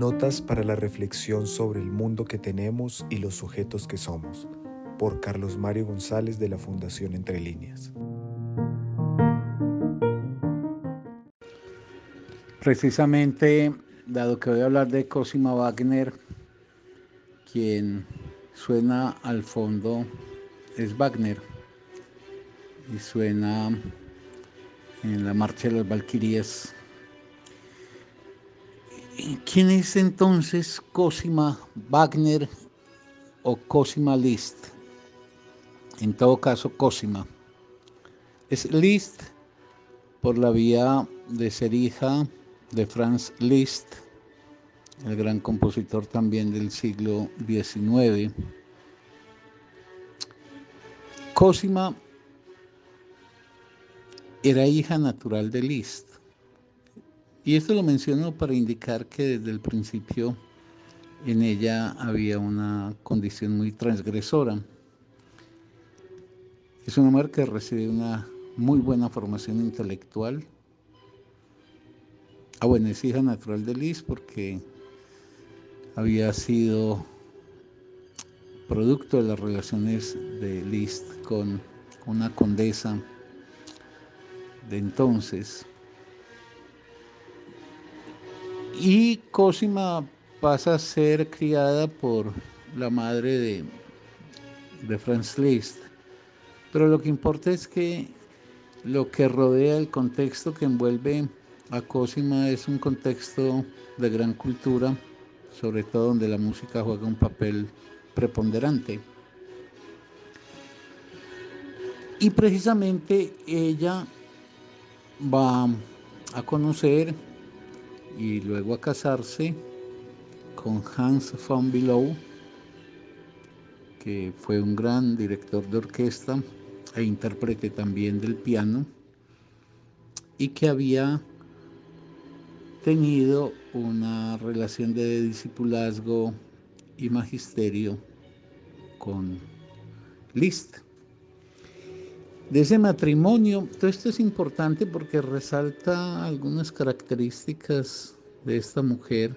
Notas para la reflexión sobre el mundo que tenemos y los sujetos que somos, por Carlos Mario González de la Fundación Entre Líneas. Precisamente, dado que voy a hablar de Cosima Wagner, quien suena al fondo es Wagner y suena en la marcha de las Valquirias. ¿Quién es entonces Cosima Wagner o Cosima Liszt? En todo caso, Cosima. Es Liszt por la vía de ser hija de Franz Liszt, el gran compositor también del siglo XIX. Cosima era hija natural de Liszt. Y esto lo menciono para indicar que desde el principio en ella había una condición muy transgresora. Es una mujer que recibe una muy buena formación intelectual, Ah, bueno, es hija natural de Liz porque había sido producto de las relaciones de Liszt con una condesa de entonces. Y Cosima pasa a ser criada por la madre de, de Franz Liszt. Pero lo que importa es que lo que rodea el contexto que envuelve a Cosima es un contexto de gran cultura, sobre todo donde la música juega un papel preponderante. Y precisamente ella va a conocer y luego a casarse con Hans von Bülow, que fue un gran director de orquesta e intérprete también del piano, y que había tenido una relación de discipulazgo y magisterio con Liszt. De ese matrimonio, todo esto es importante porque resalta algunas características de esta mujer.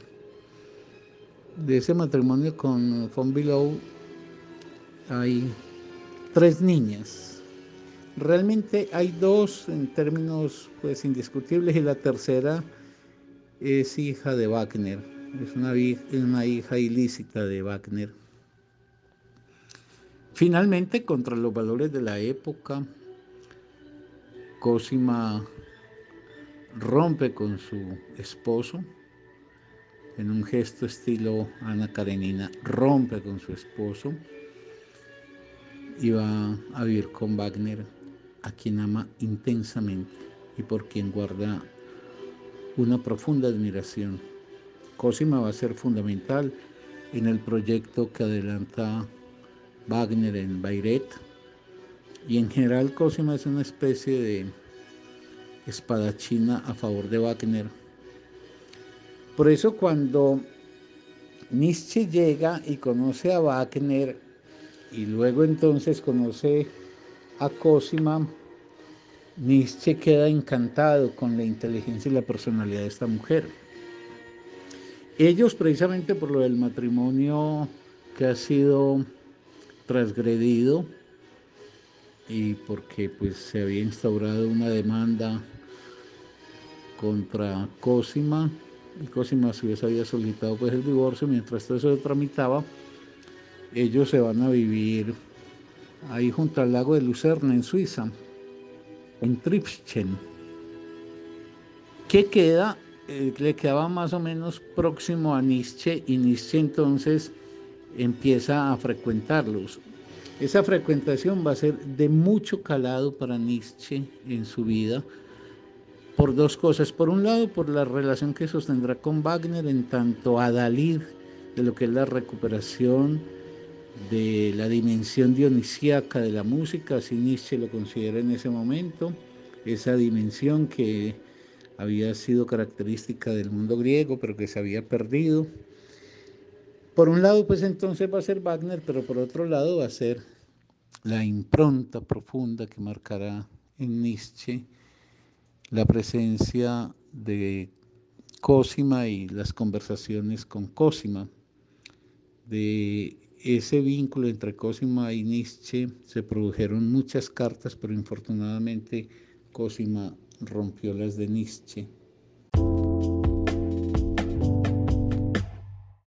De ese matrimonio con von Below hay tres niñas. Realmente hay dos en términos pues indiscutibles y la tercera es hija de Wagner, es una, una hija ilícita de Wagner. Finalmente, contra los valores de la época, Cosima rompe con su esposo en un gesto estilo Ana Karenina, rompe con su esposo y va a vivir con Wagner, a quien ama intensamente y por quien guarda una profunda admiración. Cosima va a ser fundamental en el proyecto que adelanta Wagner en Bayreuth y en general Cosima es una especie de espadachina a favor de Wagner. Por eso cuando Nietzsche llega y conoce a Wagner y luego entonces conoce a Cosima, Nietzsche queda encantado con la inteligencia y la personalidad de esta mujer. Ellos precisamente por lo del matrimonio que ha sido transgredido y porque pues se había instaurado una demanda contra Cosima y Cosima se había solicitado pues el divorcio mientras todo eso se tramitaba ellos se van a vivir ahí junto al lago de Lucerna en Suiza en Tripschen, que queda, eh, le quedaba más o menos próximo a Nietzsche y Nietzsche entonces empieza a frecuentarlos. Esa frecuentación va a ser de mucho calado para Nietzsche en su vida, por dos cosas. Por un lado, por la relación que sostendrá con Wagner en tanto a Dalí, de lo que es la recuperación de la dimensión dionisíaca de la música, así Nietzsche lo considera en ese momento, esa dimensión que había sido característica del mundo griego, pero que se había perdido. Por un lado, pues entonces va a ser Wagner, pero por otro lado va a ser la impronta profunda que marcará en Nietzsche la presencia de Cosima y las conversaciones con Cosima. De ese vínculo entre Cosima y Nietzsche se produjeron muchas cartas, pero infortunadamente Cosima rompió las de Nietzsche